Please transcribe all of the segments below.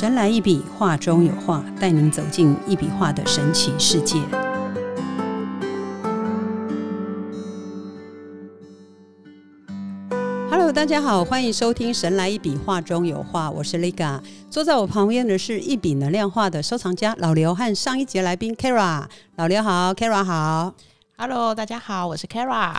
神来一笔，画中有画，带您走进一笔画的神奇世界。Hello，大家好，欢迎收听《神来一笔，画中有画》，我是 Liga。坐在我旁边的是一笔能量画的收藏家老刘和上一节来宾 Kara。老刘好，Kara 好。Hello，大家好，我是 Kara。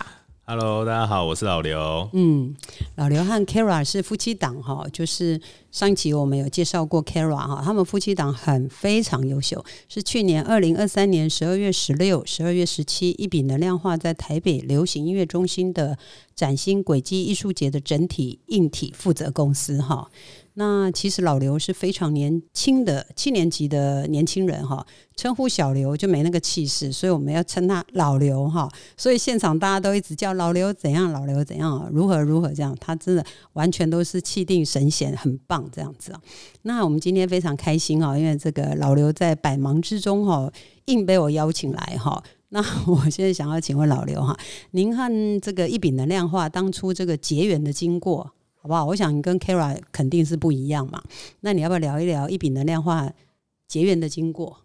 Hello，大家好，我是老刘。嗯，老刘和 Kara 是夫妻档哈，就是上一集我们有介绍过 Kara 哈，他们夫妻档很非常优秀，是去年二零二三年十二月十六、十二月十七，一笔能量画在台北流行音乐中心的崭新轨迹艺术节的整体硬体负责公司哈。那其实老刘是非常年轻的七年级的年轻人哈，称呼小刘就没那个气势，所以我们要称他老刘哈。所以现场大家都一直叫老刘怎样，老刘怎样，如何如何这样，他真的完全都是气定神闲，很棒这样子啊。那我们今天非常开心啊，因为这个老刘在百忙之中哈，硬被我邀请来哈。那 我现在想要请问老刘哈，您和这个一笔能量化当初这个结缘的经过。好不好？我想你跟 Kara 肯定是不一样嘛。那你要不要聊一聊一笔能量化结缘的经过？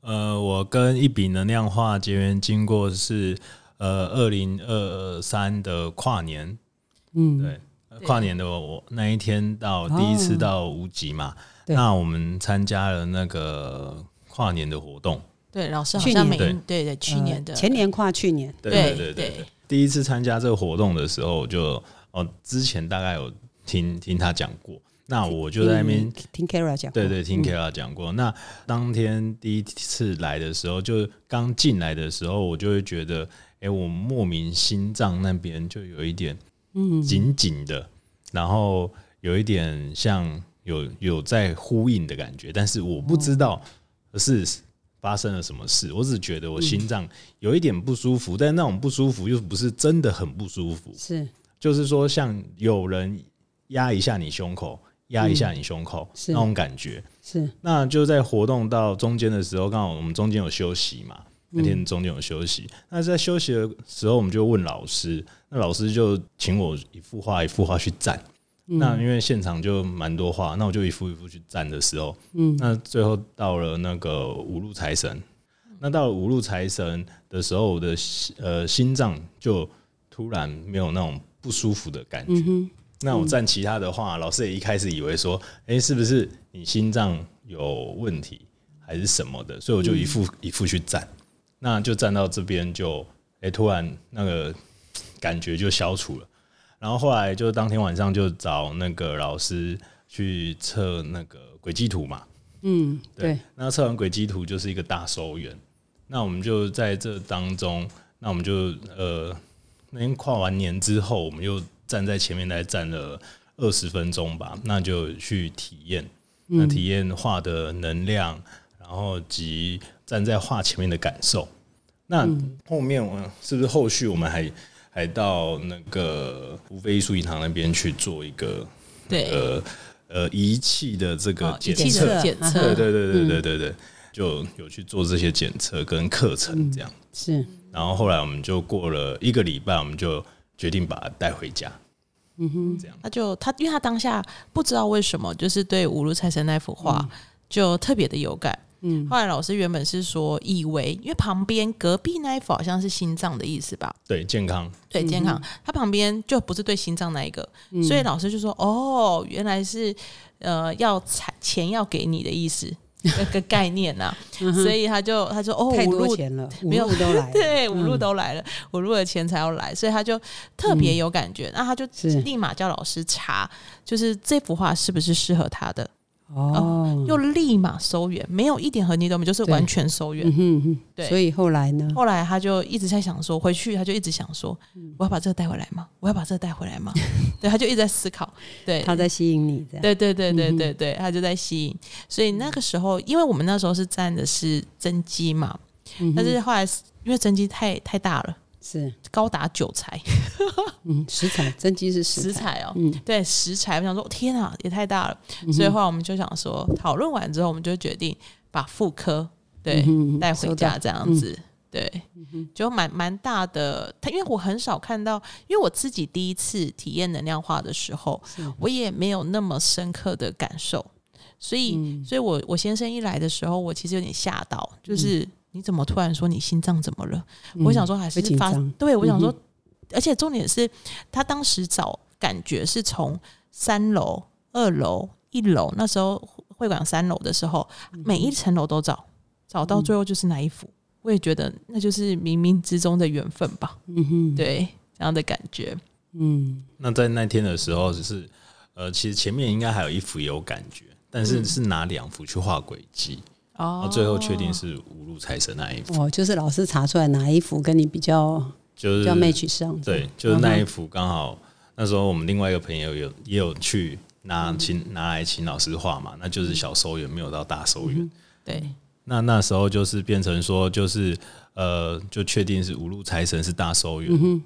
呃，我跟一笔能量化结缘经过是呃二零二三的跨年，嗯，对，跨年的我那一天到第一次到无极嘛，对。那我们参加了那个跨年的活动，对，老师好去像每年对对去年的。呃前年跨去年，对对对第一次参加这个活动的时候，我就哦之前大概有听听他讲过，那我就在那边嗯听 Kara 讲，对对，听 Kara 讲过。那当天第一次来的时候，就刚进来的时候，我就会觉得，哎、我莫名心脏那边就有一点嗯。紧紧的，然后有一点像有有在呼应的感觉，但是我不知道是发生了什么事，我只觉得我心脏有一点不舒服，但那种不舒服又不是真的很不舒服，是。就是说像有人压一下你胸口，压一下你胸口、是。那种感觉。是，那就在活动到中间的时候，刚好我们中间有休息嘛，那天中间有休息。那在休息的时候，我们就问老师，那老师就请我一幅画一幅画去站。那因为现场就蛮多画，那我就一幅一幅去站的时候，嗯，那最后到了那个五路财神，那到了五路财神的时候，我的呃心脏就突然没有那种不舒服的感觉。那我站其他的话，老师也一开始以为说，哎、是不是你心脏有问题，还是什么的？所以我就一副、一副去站，那就站到这边就，哎、突然那个感觉就消除了。然后后来就当天晚上就找那个老师去测那个轨迹图嘛，嗯，对，那测完轨迹图就是一个大收圆。那我们就在这当中，那我们就呃那天跨完年之后，我们又站在前面来站了二十分钟吧，那就去体验，那体验画的能量，然后及站在画前面的感受。那后面我是不是后续我们还还到那个无非艺术银行那边去做一个对呃呃仪器的这个哦检测仪器的？检啊测，对对对对对对对，就有去做这些检测跟课程这样。是，然后后来我们就过了一个礼拜，我们就决定把它带回家。嗯哼，这样他就他，因为他当下不知道为什么，就是对五路财神那幅画就特别的有感。嗯，后来老师原本是说，以为因为旁边隔壁那一幅好像是心脏的意思吧，对健康，对健康，他旁边就不是对心脏那一个，所以老师就说，哦，原来是呃要财钱要给你的意思。那个 概念呐、所以他就他就哦，太五路多钱了，没有路都来了，对，五路都来了，五路的钱才要来，所以他就特别有感觉。那他就立马叫老师查，就是这幅画是不是适合他的，哦，又立马收圆，没有一点痕迹都没有，就是完全收圆。嗯哼哼，对所以后来呢？后来他就一直在想说，回去他就一直想说，嗯我要把这个带回来吗？我要把这个带回来吗？对，他就一直在思考。对，他在吸引你，对对对对对对，他就在吸引。所以那个时候，因为我们那时候是站的是真机嘛，但是后来因为真机太太大了，是，高达九材 嗯，食材，真机是食食材，哦，嗯。对食材，我想说天啊，也太大了。所以后来我们就想说，讨论完之后，我们就决定把妇科对嗯带回家这样子。对，就蛮蛮大的。他因为我很少看到，因为我自己第一次体验能量化的时候，我也没有那么深刻的感受。所以，所以我我先生一来的时候，我其实有点吓到，嗯就是你怎么突然说你心脏怎么了？我想说还是发对我想说嗯，而且重点是他当时找感觉是从三楼、二楼、一楼，那时候会馆三楼的时候，嗯每一层楼都找，找到最后就是那一幅。我也觉得那就是冥冥之中的缘分吧，嗯哼，对这样的感觉。嗯。那在那天的时候，只是呃，其实前面应该还有一幅也有感觉，但是是拿两幅去画轨迹，然哦最后确定是五路财神那一幅，哦，就是老师查出来哪一幅跟你比较就是 match 上，对，就是那一幅刚好那时候我们另外一个朋友有也有去拿请拿来请老师画嘛，那就是小手缘，没有到大手缘。对，那那时候就是变成说，就是呃，就确定是五路财神是大收元。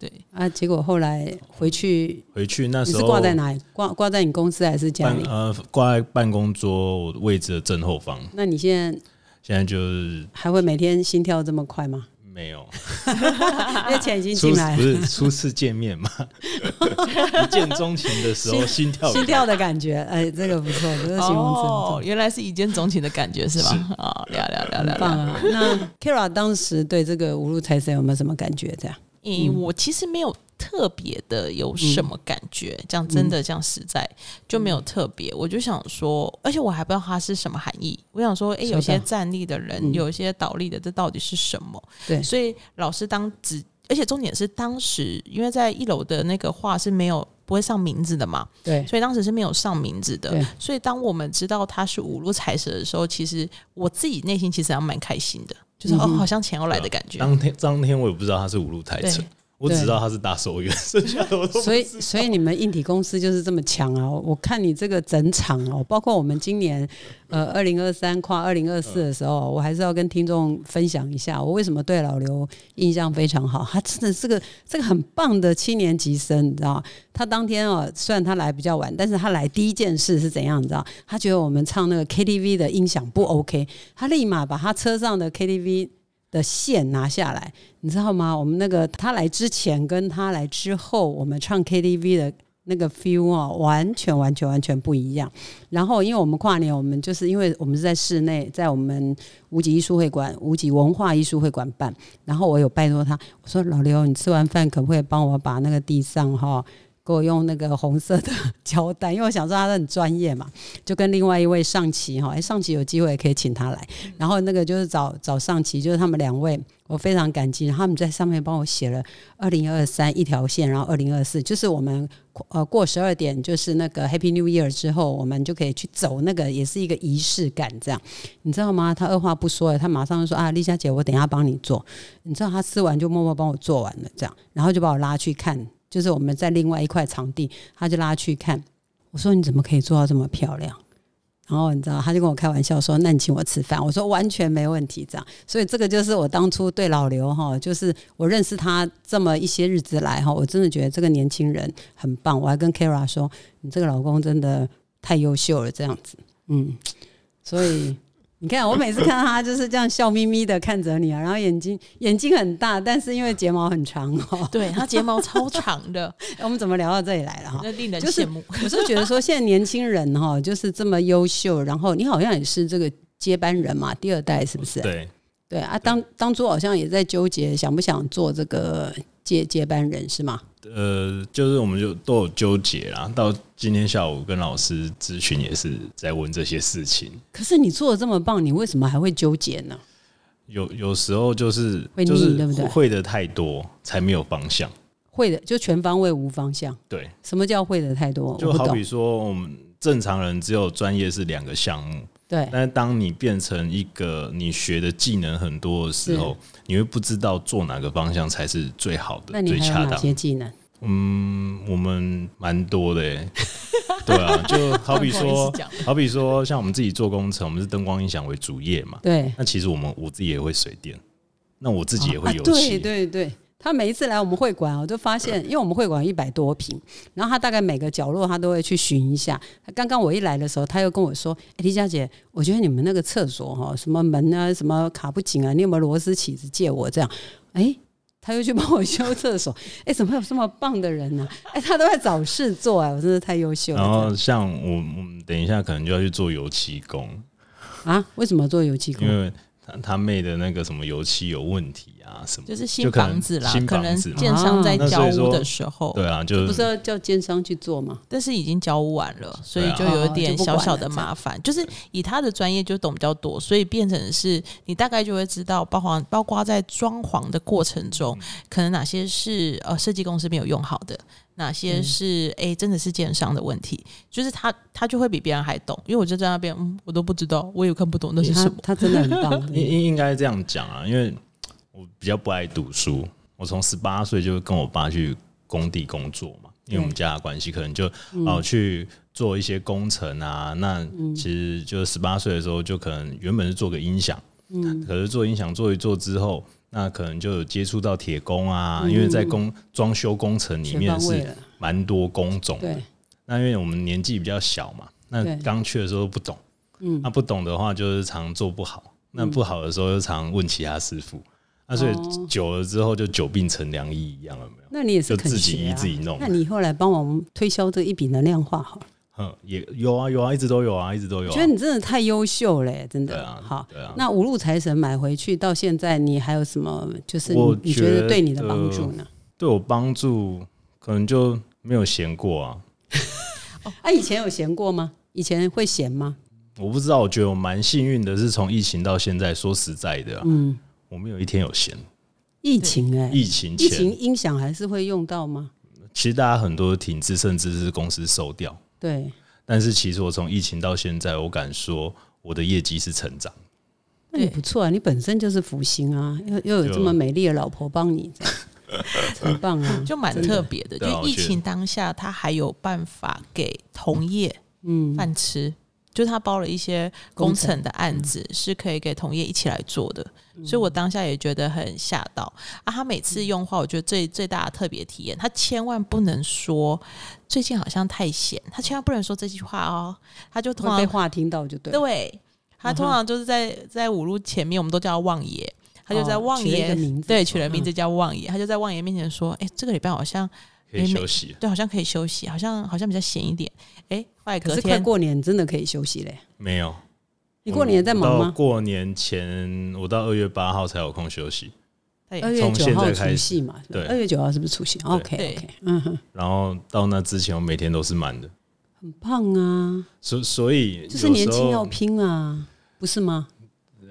对，啊，结果后来回去回去那你是时候挂在哪里？挂挂在你公司还是家里？办呃挂在办公桌位置的正后方，那你现在现在就是还会每天心跳这么快吗？没有 因为钱已经初进来不了，是初次见面嘛，一见钟情的时候心跳心跳的感觉，哎，这个不错，这个形容词很哦，，原来是一见钟情的感觉是吧？啊，聊聊聊聊棒啊！那 Kira 当时对这个五路财神有没有什么感觉？这样，诶、我其实没有特别的有什么感觉，讲真的，讲实在就没有特别。我就想说，而且我还不知道它是什么含义。我想说，诶、有些站立的人，嗯有一些倒立的，这到底是什么？对所以老师当只，而且重点是当时因为在一楼的那个画是没有不会上名字的嘛，对所以当时是没有上名字的。所以当我们知道他是五路财神的时候，其实我自己内心其实还蛮开心的，就是、哦，好像钱要来的感觉。当天当天我也不知道他是五路财神对，我只知道他是大手元，剩下的我所以所以你们硬体公司就是这么强啊！我看你这个整场哦，包括我们今年呃二零二三跨二零二四的时候，我还是要跟听众分享一下，我为什么对老刘印象非常好。他真的是个这个很棒的七年级生，你知道吗？他当天哦，虽然他来比较晚，但是他来第一件事是怎样？你知道？他觉得我们唱那个 KTV 的音响不 OK，他立马把他车上的 KTV 的线拿下来，你知道吗？我们那个他来之前跟他来之后，我们唱 KTV 的那个 feel 啊，完全完全完全不一样。然后，因为我们跨年，我们就是因为我们是在室内，在我们无极艺术会馆、无极文化艺术会馆办。然后我有拜托他，我说老刘，你吃完饭可不可以帮我把那个地上哈？给我用那个红色的胶带，因为我想说他很专业嘛，就跟另外一位上棋哈，哎，上棋有机会可以请他来，然后那个就是找找上棋，就是他们两位，我非常感激，他们在上面帮我写了二零二三一条线，然后二零二四就是我们呃过十二点就是那个 Happy New Year 之后，我们就可以去走那个，也是一个仪式感，这样。你知道吗？他二话不说，他马上就说啊，丽佳姐，我等一下帮你做，你知道他吃完就默默帮我做完了，这样，然后就把我拉去看，就是我们在另外一块场地，他就拉去看，我说你怎么可以做到这么漂亮？然后你知道，他就跟我开玩笑说：“那你请我吃饭。”我说：“完全没问题。”这样，所以这个就是我当初对老刘哈，就是我认识他这么一些日子来哈，我真的觉得这个年轻人很棒。我还跟 Kara 说：“你这个老公真的太优秀了。”这样子，嗯，所以你看，我每次看到他就是这样笑眯眯的看着你啊，然后眼睛眼睛很大，但是因为睫毛很长哦，对他睫毛超长的，我们怎么聊到这里来了哈？那令人就是羡慕。我是觉得说，现在年轻人哈，就是这么优秀，然后你好像也是这个接班人嘛，第二代是不是？对，对啊，当当初好像也在纠结，想不想做这个接接班人是吗？呃，就是我们就都有纠结啦。到今天下午跟老师咨询也是在问这些事情。可是你做的这么棒，你为什么还会纠结呢？有有时候就是会腻就是对不对会的太多，才没有方向。会的就全方位无方向。对，什么叫会的太多？就好比。说我们正常人只有专业是两个项目，对，但是当你变成一个你学的技能很多的时候，你会不知道做哪个方向才是最好的、最恰当。些技能？嗯，我们蛮多的耶，对啊，就好比说，好比说，像我们自己做工程，我们是灯光音响为主业嘛，对，那其实我们我自己也会水电，那我自己也会油啊。漆，对对对，他每一次来我们会馆，我就发现，因为我们会馆一百多平，然后他大概每个角落他都会去巡一下。刚刚我一来的时候，他又跟我说：“哎，李佳姐，我觉得你们那个厕所哈，什么门啊，什么卡不紧啊，你有没有螺丝起子借我？”这样，哎。他又去帮我修厕所。哎，怎么有这么棒的人呢？哎，他都在找事做哎，我真的太优秀了。然后像我，我们等一下可能就要去做油漆工啊？为什么做油漆工？因为他他妹的那个什么油漆有问题啊，什么就是新房子啦，可能子建商在交屋的时候，对啊，就不是要叫建商去做嘛？但是已经交屋完了，所以就有点小小的麻烦。就是以他的专业就懂比较多，所以变成是你大概就会知道，包括包括在装潢的过程中，可能哪些是呃设计公司没有用好的。哪些是哎，真的是奸商的问题？就是他，他就会比别人还懂，因为我就在那边，嗯，我都不知道，我也看不懂那是什么。他真的很棒，应应应该这样讲啊，因为我比较不爱读书，我从十八岁就跟我爸去工地工作嘛，因为我们家的关系，可能就哦去做一些工程啊。那其实就十八岁的时候，就可能原本是做个音响，嗯，可是做音响做一做之后。那可能就有接触到铁工啊，因为在工装修工程里面是蛮多工种的。那因为我们年纪比较小嘛，那刚去的时候不懂，嗯，那不懂的话就是常做不好，那不好的时候就常问其他师傅，那所以久了之后就久病成良医一样了，没有？那你也是自己医自己弄。那你后来帮我们推销这一笔能量化好了。嗯，也有啊，有啊，一直都有啊，一直都有。我觉得你真的太优秀嘞，真的。对啊，好。对啊。那五路财神买回去到现在，你还有什么？就是你觉得对你的帮助呢？对我帮助，可能就没有闲过啊。哦，啊，以前有闲过吗？以前会闲吗？我不知道，我觉得我蛮幸运的，是从疫情到现在，说实在的，嗯，我没有一天有闲。疫情哎，疫情疫情音响还是会用到吗？其实大家很多停滞，甚至是公司收掉。对，但是其实我从疫情到现在，我敢说我的业绩是成长。那也不错啊，你本身就是福星啊，又又有这么美丽的老婆帮你，很 棒啊，就蛮特别的。就疫情当下，他还有办法给同业嗯。饭吃。就他包了一些工程。的案子，是可以给同业一起来做的，所以我当下也觉得很吓到。啊！他每次用话，我觉得最最大的特别体验，他千万不能说最近好像太闲，他千万不能说这句话哦，他就通常被话听到就对，对。他通常就是在在五路前面，我们都叫望爷，他就在望爷对取了名字叫望爷，他就在望爷面前说：“哎，这个礼拜好像。”可以休息，对，好像可以休息，好像好像比较闲一点。哎，后来可是快过年，真的可以休息嘞？没有，你过年在忙吗？过年前，我到二月八号才有空休息。二月九号除夕嘛，对，二月九号是不是除夕？OK OK，嗯哼。然后到那之前，我每天都是满的，很胖啊。所所以就是年轻要拼啊，不是吗？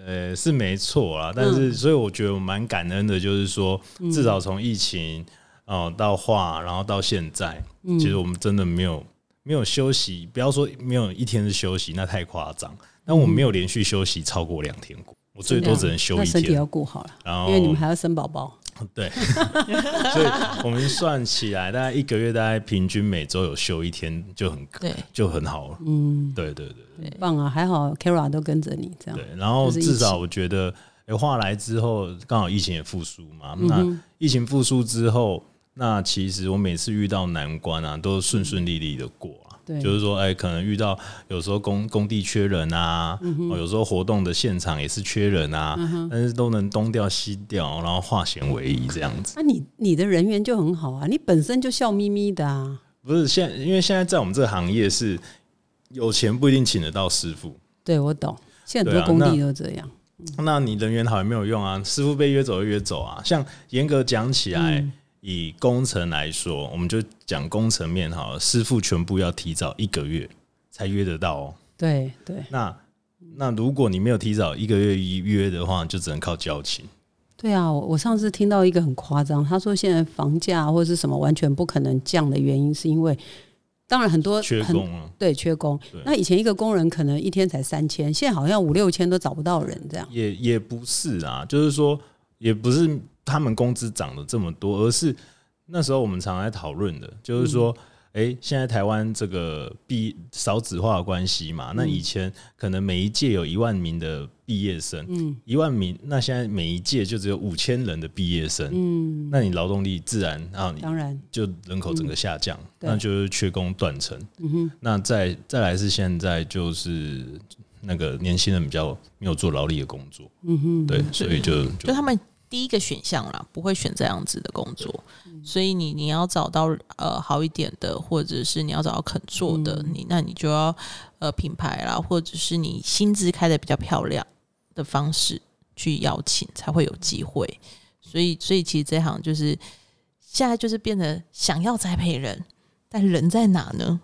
呃，是没错啊，但是所以我觉得我蛮感恩的，就是说至少从疫情。哦，到画，然后到现在，其实我们真的没有没有休息，不要说没有一天是休息，那太夸张。但我们没有连续休息超过两天过，我最多只能休一天。身体要顾好了，然后因为你们还要生宝宝。对，所以我们算起来，大概一个月大概平均每周有休一天，就很对，就很好了。嗯，对对对，棒啊！还好 Kara 都跟着你这样。对，然后至少我觉得，哎，画来之后刚好疫情也复苏嘛，那疫情复苏之后。那其实我每次遇到难关啊，都顺顺利利的过啊。对，就是说，哎，可能遇到有时候工工地缺人啊，有时候活动的现场也是缺人啊，但是都能东调西调，然后化险为夷这样子。那你你的人缘就很好啊，你本身就笑眯眯的啊。不是现，因为现在在我们这个行业是有钱不一定请得到师傅。对，我懂。现在很多工地都这样。那你人缘好也没有用啊，师傅被约走就约走啊。像严格讲起来。以工程来说，我们就讲工程面哈，师傅全部要提早一个月才约得到哦。对对。那那如果你没有提早一个月预约的话，就只能靠交情。对啊，我我上次听到一个很夸张，他说现在房价或者是什么完全不可能降的原因，是因为当然很多缺工啊，对，缺工。那以前一个工人可能一天才三千，现在好像五六千都找不到人这样。也也不是啊，就是说也不是。他们工资涨了这么多，而是那时候我们常在讨论的，就是说，哎，现在台湾这个毕少子化的关系嘛，那以前可能每一届有一万名的毕业生，嗯，一万名，那现在每一届就只有五千人的毕业生，嗯，那你劳动力自然啊，当然。就人口整个下降，那就是缺工断层，嗯哼，那再再来是现在就是那个年轻人比较没有做劳力的工作，嗯哼，对，所以就就他们。第一个选项啦，不会选这样子的工作。所以你你要找到呃好一点的，或者是你要找到肯做的，你那你就要呃品牌啦，或者是你薪资开的比较漂亮的方式去邀请，才会有机会。所以所以其实这行就是现在就是变得想要栽培人，但人在哪呢？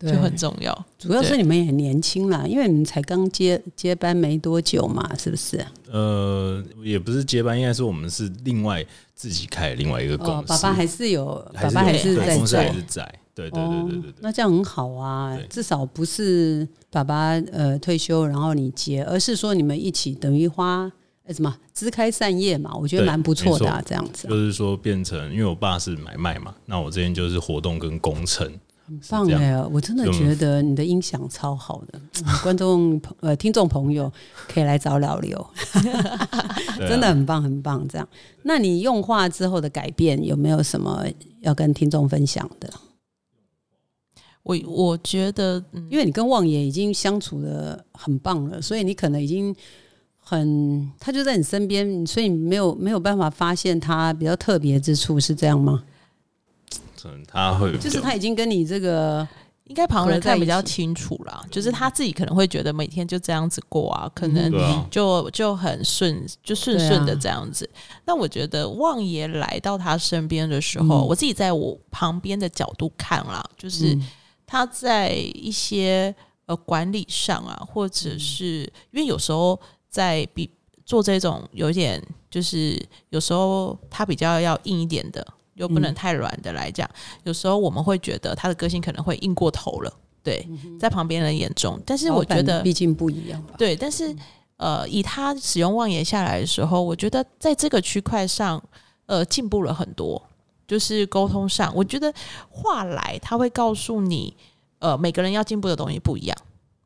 就很重要。主要是你们也年轻啦，因为你们才刚接接班没多久嘛，是不是？呃，也不是接班，应该是我们是另外自己开另外一个公司。爸爸还是有，爸爸还是在对公司还。是在，对对对对对对。那这样很好啊，至少不是爸爸呃退休然后你接，而是说你们一起等于花呃什么枝开散叶嘛，我觉得蛮不错的啊，这样子啊就是说变成，因为我爸是买卖嘛，那我这边就是活动跟工程，很棒哎，我真的觉得你的音响超好的，嗯观众朋呃听众朋友可以来找老刘，真的很棒很棒。这样，那你用化之后的改变有没有什么要跟听众分享的？我我觉得，嗯，因为你跟望爷已经相处的很棒了，所以你可能已经很他就在你身边，所以你没有没有办法发现他比较特别之处，是这样吗？可能他会就是他已经跟你这个应该旁人看比较清楚啦，就是他自己可能会觉得每天就这样子过啊，可能就就很顺，就顺顺的这样子。那我觉得旺爷来到他身边的时候，嗯。我自己在我旁边的角度看啦，就是嗯。他在一些呃管理上啊，或嗯者是因为有时候在比做这种有点就是有时候他比较要硬一点的，又不能嗯太软的来讲，有时候我们会觉得他的个性可能会硬过头了。对，在旁边人眼中，但是我觉得毕竟不一样吧。对，但是呃，以他使用望言下来的时候，我觉得在这个区块上，呃，进步了很多。就是沟通上，我觉得话来他会告诉你，呃，每个人要进步的东西不一样。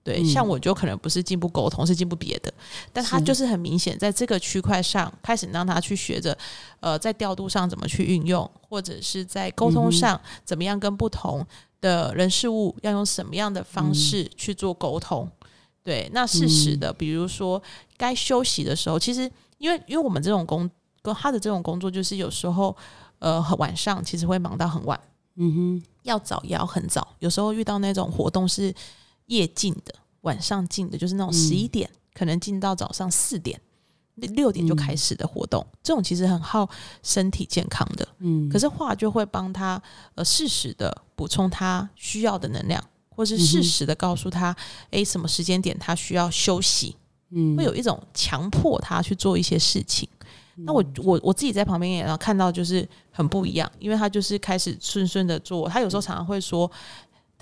对，嗯。像我就可能不是进步沟通，是进步别的，但他就是很明显在这个区块上开始让他去学着，呃，在调度上怎么去运用，或者是在沟嗯通上怎么样跟不同的人事物要用什么样的方式去做沟通。对，那事实的，比如说该休息的时候，其实因为因为我们这种工跟他的这种工作，就是有时候呃很晚上其实会忙到很晚，嗯哼，要早也要很早，有时候遇到那种活动是夜进的，晚上进的，就是那种十一点、可能进到早上四点。六点就开始的活动，这种其实很耗身体健康的。嗯，可是画就会帮他呃适时的补充他需要的能量，或是适时的告诉他，诶，什么时间点他需要休息，嗯会有一种强迫他去做一些事情。那我我我自己在旁边也看到，就是很不一样，因为他就是开始顺顺的做。他有时候常常会说，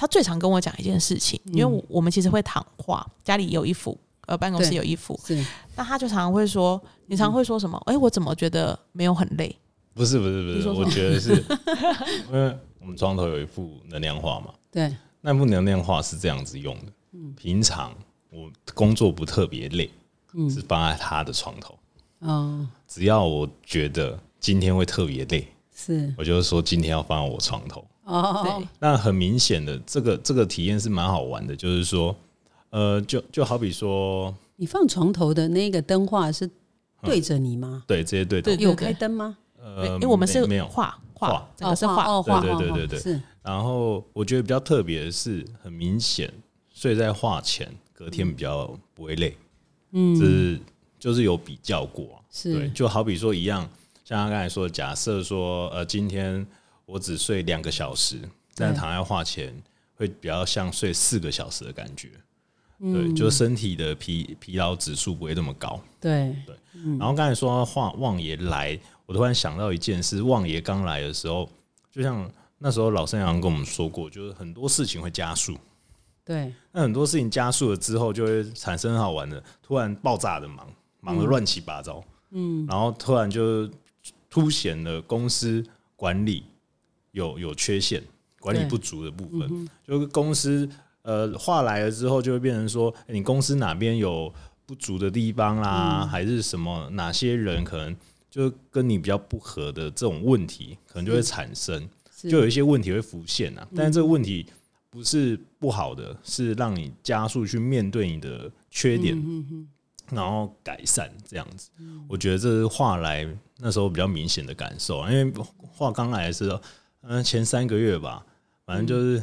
他最常跟我讲一件事情，因为我我们其实会躺画，家里有一幅，呃，办公室有一幅，是那他就常常会说，你常常会说什么？哎，我怎么觉得没有很累？不是不是不是，我觉得是，因为我们床头有一幅能量画嘛，对，那幅能量画是这样子用的。嗯。平常我工作不特别累，嗯。是放在他的床头。哦，只要我觉得今天会特别累，是。我就是说今天要放在我床头。哦对，那很明显的，这个这个体验是蛮好玩的，就是说，呃，就就好比说，你放床头的那个灯画是对着你吗？对直接对着对，有开灯吗？呃，因为我们是没没有画画这，个是画，哦，画对对对对对是。然后我觉得比较特别的是，很明显睡在画前，隔天比较不会累，嗯。这是就是有比较过啊、是。对，就好比说一样，像他刚才说，假设说呃，今天我只睡两个小时，但是躺在画前会比较像睡四个小时的感觉。嗯对，就身体的疲疲劳指数不会那么高。对对，然后刚才说话旺爷来，我突然想到一件事：旺爷刚来的时候，就像那时候老生阳跟我们说过，就是很多事情会加速。对，那很多事情加速了之后，就会产生很好玩的，突然爆炸的忙，忙得乱七八糟。嗯，然后突然就凸显了公司管理有有缺陷、管理不足的部分。就是公司呃话来了之后，就会变成说，诶你公司哪边有不足的地方啦，还是什么哪些人可能就跟你比较不合的这种问题，可能就会产生。就有一些问题会浮现啊，但是这个问题不是不好的，是让你加速去面对你的缺点。然后改善这样子。我觉得这是话来那时候比较明显的感受啊，因为话刚来的时候，嗯，前三个月吧，反正就是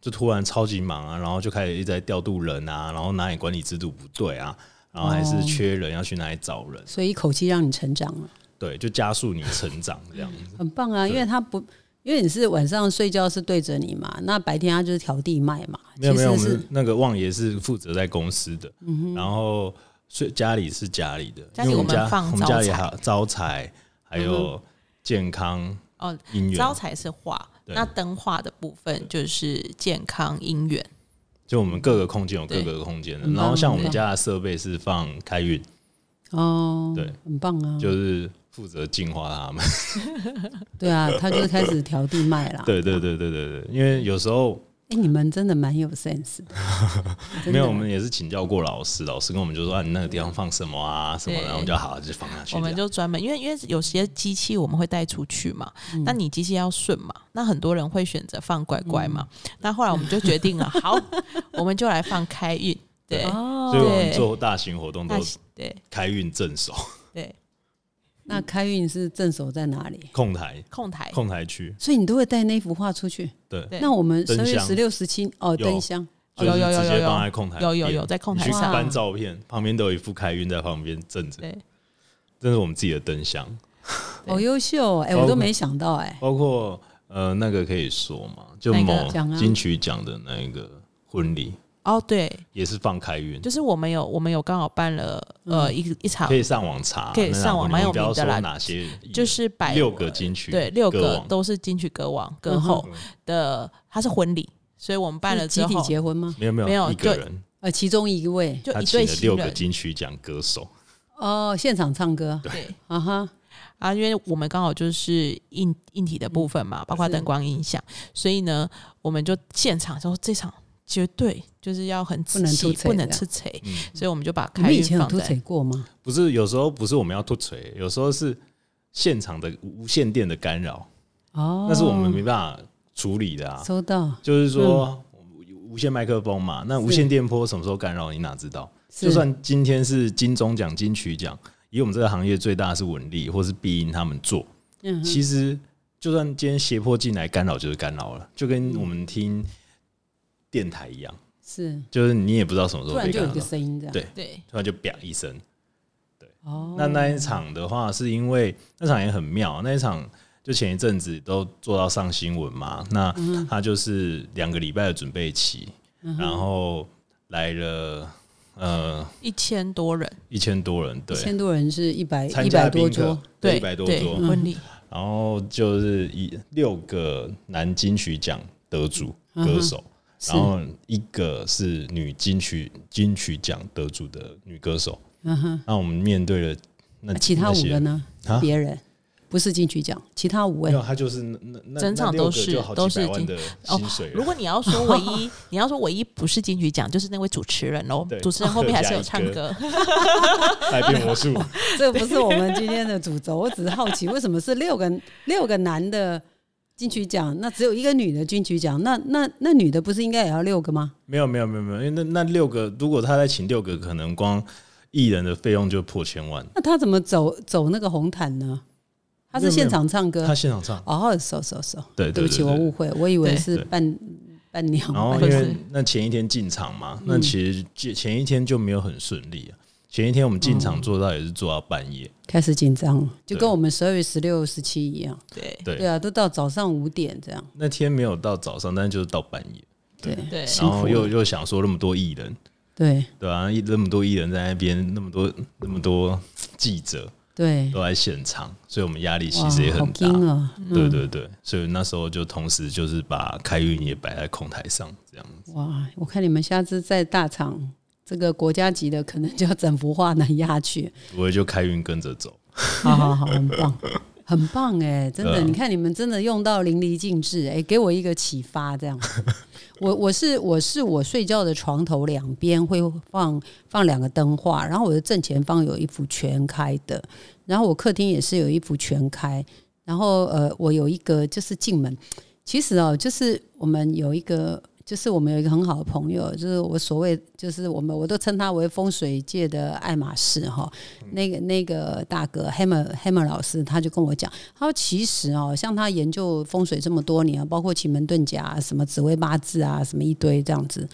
就突然超级忙啊，然后就开始一直在调度人啊，然后哪里管理制度不对啊，然后还是缺人，要去哪里找人，所以一口气让你成长了，对，就加速你成长这样子。很棒啊！因为他不，因为你是晚上睡觉是对着你嘛，那白天他就是调地脉嘛。没有没有，我们那个旺爷是负责在公司的，然后睡家里是家里的，家里我们因为我们家放我们家里还有招财，还有健康哦，姻缘，招财是画，那灯画的部分就是健康姻缘。就我们各个空间有各个空间的，嗯然后像我们家的设备是放开运，哦，对，很棒啊！就是负责净化他们。对啊，他就是开始调地脉啦。对对对对对对，因为有时候哎、你们真的蛮有 sense 的。没有，我们也是请教过老师，老师跟我们就说啊，你那个地方放什么啊什么的，然后我们就好就放下去。我们就专门因为因为有些机器我们会带出去嘛，嗯。那你机器要顺嘛，那很多人会选择放乖乖嘛。嗯。那后来我们就决定了，好，我们就来放开运，对，哦。所以我们做大型活动都对。开运正手。对那开运是镇守在哪里？控台。控台，控台区，所以你都会带那幅画出去。对，对。那我们十月十六、十七哦，有。灯箱。就是有有有直接有有。放在控台，有有有在控台上。翻照片，旁边都有一副开运在旁边镇着，对。这是我们自己的灯箱，好优秀哦！哎、我都没想到哎、包括呃那个可以说嘛，就某金曲奖的那个婚礼哦对，也是放开运，就是我们有我们有刚好办了呃一个一场可，以上网查，可以上网蛮有名的啦哪些，就是百六个金曲，对六个都是金曲歌王歌后嗯的，他是婚礼，所以我们办了是集体结婚吗？没有没有没有就一个人，呃，其中一位。就一他请了对新人，六个金曲奖歌手，哦，现场唱歌。对。啊哈，啊，因为我们刚好就是硬硬体的部分嘛，包括灯光音响，所以呢，我们就现场说这场绝对就是要很仔细，不能吃贼，嗯。所以我们就把你们以开运放在前有凸槌过吗？不是有时候不是我们要突锤，有时候是现场的无线电的干扰，哦，那是我们没办法处理的啊。收到，就是说无线麦克风嘛，那无线电波什么时候干扰你哪知道？就算今天是金钟奖、金曲奖，以我们这个行业最大的是文力或是必音他们做，嗯，其实就算今天斜坡进来干扰就是干扰了，就跟我们听电台一样，是。就是你也不知道什么时突然就有一个声音这样，对对。突然就啪一声。哦，那那一场的话，是因为那场也很妙，那一场就前一阵子都做到上新闻嘛，那嗯。他就是两个礼拜的准备期，然后来了呃一千多人，一千多人，对。一，千多人是一百参一百加宾客多桌，对一百多对桌，婚礼，然后就是以六个男金曲奖得主歌手，是然后一个是女金曲金曲奖得主的女歌手，嗯哼，那我们面对了那其他五个呢？啊？别人？不是金曲奖，其他五位。没有，他就是那那那整场都是都是金几百万的薪水如果你要说唯一，你要说唯一不是金曲奖，就是那位主持人哦，主持人后面还是有唱歌，来变魔术，这不是我们今天的主轴，我只是好奇，为什么是六个六个男的金曲奖，那只有一个女的金曲奖？那那那女的不是应该也要六个吗？没有没有没有没有，因为那那六个，如果他再请六个，可能光艺人的费用就破千万。那他怎么走走那个红毯呢？他是现场唱歌他现场唱，哦，熟熟熟，对对不起，我误会，我以为是伴伴娘。然后因为那前一天进场嘛，那其实前前一天就没有很顺利啊。前一天我们进场做到也是做到半夜，开始紧张了，就跟我们十二月十六、十七一样。对。对，对啊，都到早上五点这样。那天没有到早上，但是就是到半夜，对。对。然后又。又想说那么多艺人，对。对吧、一那么多艺人在那边，那么多那么多记者对，都在现场，所以我们压力其实也很大。对对对，所以那时候就同时就是把开运也摆在控台上，这样子。哇，我看你们下次在大场这个国家级的，可能就要整幅画能压去。不会就开运跟着走。好好好，很棒，很棒哎！真的，啊你看你们真的用到淋漓尽致哎，给我一个启发。这样，我我是我是我睡觉的床头两边会放放两个灯画，然后我的正前方有一幅全开的，然后我客厅也是有一幅全开，然后呃，我有一个就是进门，其实哦，就是我们有一个。就就是我们有一个很好的朋友，就是我所谓就是我们我都称他为风水界的爱马仕哈。那个那个大哥 Hammer Hammer 老师他就跟我讲，他说其实哦，像他研究风水这么多年，包括奇门遁甲、什么紫微八字啊，什么一堆这样子。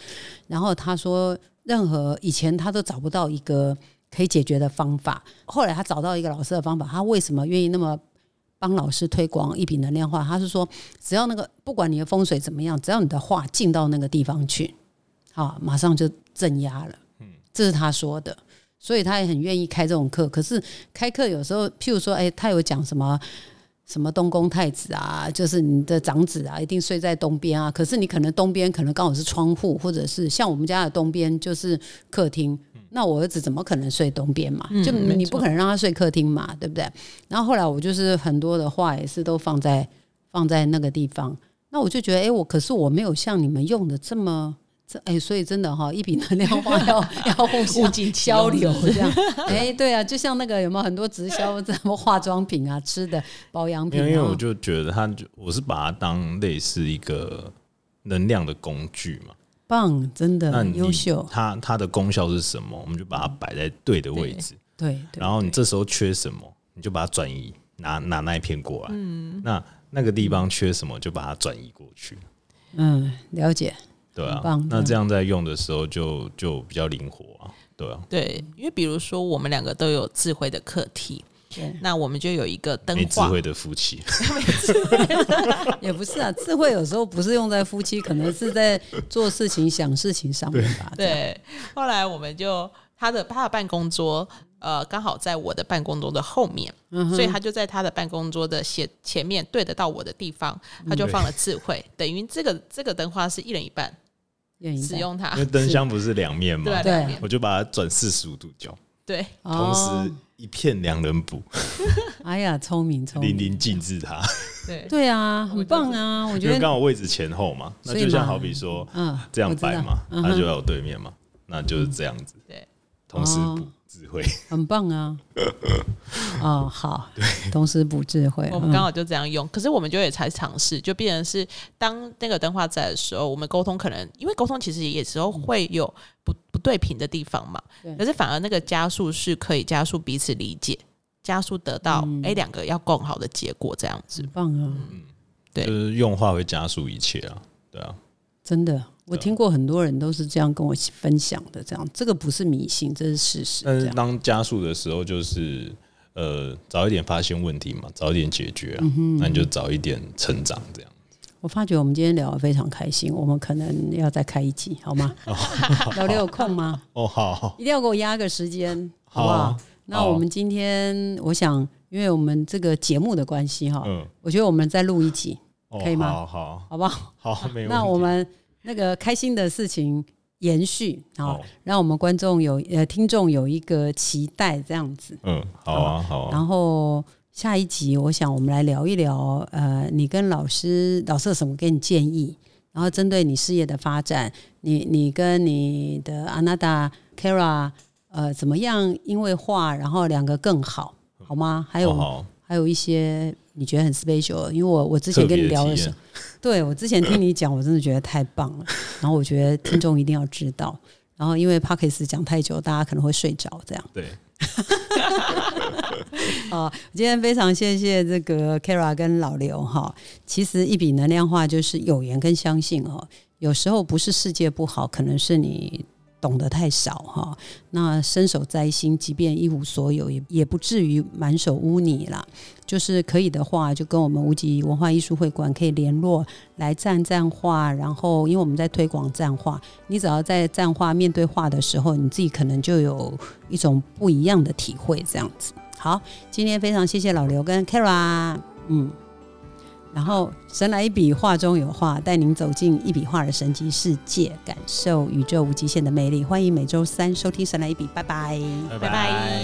然后他说，任何以前他都找不到一个可以解决的方法，后来他找到一个老师的方法，他为什么愿意那么？帮老师推广一笔能量画，他是说，只要那个不管你的风水怎么样，只要你的画进到那个地方去，好，马上就镇压了。嗯，这是他说的，所以他也很愿意开这种课。可是开课有时候，譬如说，哎，他有讲什么什么东宫太子啊，就是你的长子啊，一定睡在东边啊。可是你可能东边可能刚好是窗户，或者是像我们家的东边就是客厅。那我儿子怎么可能睡东边嘛？就你不可能让他睡客厅嘛，对不对？然后后来我就是很多的话也是都放在放在那个地方。那我就觉得，哎，我可是我没有像你们用的这么这哎，所以真的哈，一笔能量化要 要互相交流这样。哎，对啊，就像那个有没有很多直销什么化妆品啊、吃的保养品？因为我就觉得他就我是把它当类似一个能量的工具嘛。棒，真的很优秀。它它的功效是什么？我们就把它摆在对的位置。对，然后你这时候缺什么，你就把它转移，拿拿那一片过来。嗯，那那个地方缺什么，就把它转移过去。嗯，了解。对啊，那这样在用的时候就就比较灵活啊。对啊，对，因为比如说我们两个都有智慧的课题。那我们就有一个灯没智慧的夫妻，也不是啊，智慧有时候不是用在夫妻，可能是在做事情、想事情上面吧。对，后来我们就他的他的办公桌，呃，刚好在我的办公桌的后面，所以他就在他的办公桌的斜前面对得到我的地方，他就放了智慧，等于这个这个灯花是一人一半使用它，因为灯箱不是两面嘛，对，我就把它转四十五度角，对，同时。一片两人补，哎呀，聪明聪明，淋漓尽致，他。对。对啊，很棒啊！我觉得刚好位置前后嘛，那就像好比说，嗯，这样摆嘛，他就在我对面嘛，那就是这样子，对，同时补智慧，很棒啊！哦，好，对，同时补智慧，我们刚好就这样用，可是我们就也才尝试，就变成是当那个灯画在的时候，我们沟通可能因为沟通其实也时候会有不。对平的地方嘛，可是反而那个加速是可以加速彼此理解，加速得到哎两个要更好的结果，这样子。棒啊！嗯，对，就是用话会加速一切啊，对啊，真的，我听过很多人都是这样跟我分享的，这样。这个不是迷信，这是事实。但是当加速的时候，就是呃早一点发现问题嘛，早一点解决啊，那你就早一点成长，这样。我发觉我们今天聊得非常开心，我们可能要再开一集，好吗？老刘有空吗？哦，好，一定要给我压个时间，好不好？那我们今天，我想，因为我们这个节目的关系，哈，嗯，我觉得我们再录一集，可以吗？好好，好不好？好，没那我们那个开心的事情延续，好，让我们观众有呃听众有一个期待，这样子。嗯，好啊，好。然后。下一集，我想我们来聊一聊，呃，你跟老师老师有什么给你建议？然后针对你事业的发展，你你跟你的阿娜达 Kara，呃，怎么样？因为画，然后两个更好，好吗？还有还有一些你觉得很 special，因为我我之前跟你聊的时候，对我之前听你讲，我真的觉得太棒了。然后我觉得听众一定要知道。然后因为 p a r k e s 讲太久，大家可能会睡着，这样对。啊，今天非常谢谢这个 Kara 跟老刘哈。其实一笔能量化就是有缘跟相信哦。有时候不是世界不好，可能是你。懂得太少哈，那伸手摘星，即便一无所有，也也不至于满手污泥啦。就是可以的话，就跟我们无极文化艺术会馆可以联络，来站站画。然后，因为我们在推广站画，你只要在站画面对画的时候，你自己可能就有一种不一样的体会。这样子，好，今天非常谢谢老刘跟 Kara，嗯。然后神来一笔画中有画带您走进一笔画的神奇世界感受宇宙无极限的魅力。欢迎每周三收听神来一笔拜拜。拜拜。